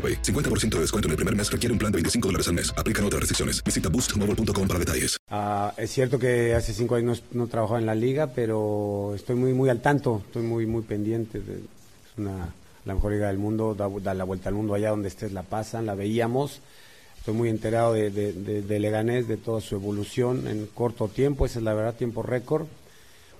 AroPay. 50% de descuento en el primer mes requiere un plan de 25 dólares al mes. Aplican otras restricciones. Visita boostmobile.com para detalles. Ah, es cierto que hace cinco años no, no trabajaba en la liga, pero estoy muy muy al tanto, estoy muy muy pendiente. De, es una la mejor liga del mundo, da, da la vuelta al mundo allá donde estés la pasan, la veíamos. Estoy muy enterado de, de, de, de Leganés, de toda su evolución en corto tiempo, esa es la verdad, tiempo récord.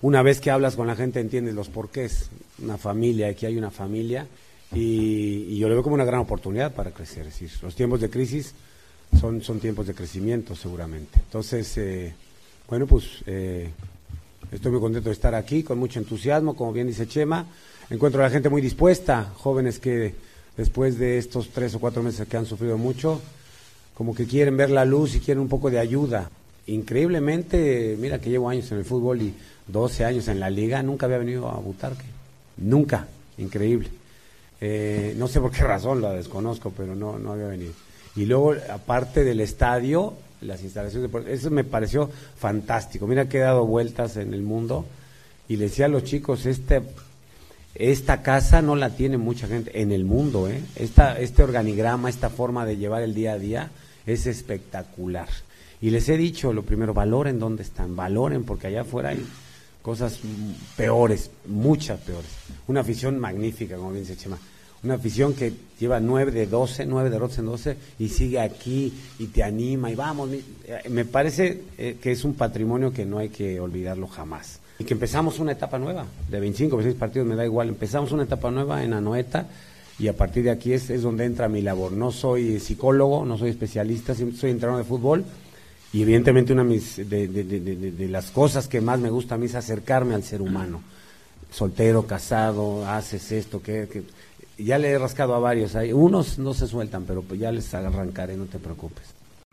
Una vez que hablas con la gente entiendes los porqués. Una familia, aquí hay una familia y, yo lo veo como una gran oportunidad para crecer. Es decir, los tiempos de crisis son, son tiempos de crecimiento seguramente. Entonces, eh, bueno, pues eh, estoy muy contento de estar aquí, con mucho entusiasmo, como bien dice Chema. Encuentro a la gente muy dispuesta, jóvenes que después de estos tres o cuatro meses que han sufrido mucho, como que quieren ver la luz y quieren un poco de ayuda. Increíblemente, mira que llevo años en el fútbol y 12 años en la liga, nunca había venido a Butarque. Nunca, increíble. Eh, no sé por qué razón, la desconozco, pero no, no había venido. Y luego, aparte del estadio, las instalaciones deportivas, eso me pareció fantástico. Mira que he dado vueltas en el mundo y le decía a los chicos, este, esta casa no la tiene mucha gente en el mundo, ¿eh? Esta, este organigrama, esta forma de llevar el día a día es espectacular. Y les he dicho, lo primero, valoren dónde están, valoren, porque allá afuera hay cosas peores, muchas peores. Una afición magnífica, como bien dice Chema. Una afición que lleva nueve de 12, nueve derrotas en 12 y sigue aquí y te anima y vamos. Me parece eh, que es un patrimonio que no hay que olvidarlo jamás. Y que empezamos una etapa nueva, de 25, 26 partidos, me da igual. Empezamos una etapa nueva en Anoeta y a partir de aquí es, es donde entra mi labor. No soy psicólogo, no soy especialista, soy entrenador de fútbol y evidentemente una de, mis, de, de, de, de, las cosas que más me gusta a mí es acercarme al ser humano. Soltero, casado, haces esto, que, que ya le he rascado a varios. Hay unos no se sueltan, pero pues ya les arrancaré, no te preocupes.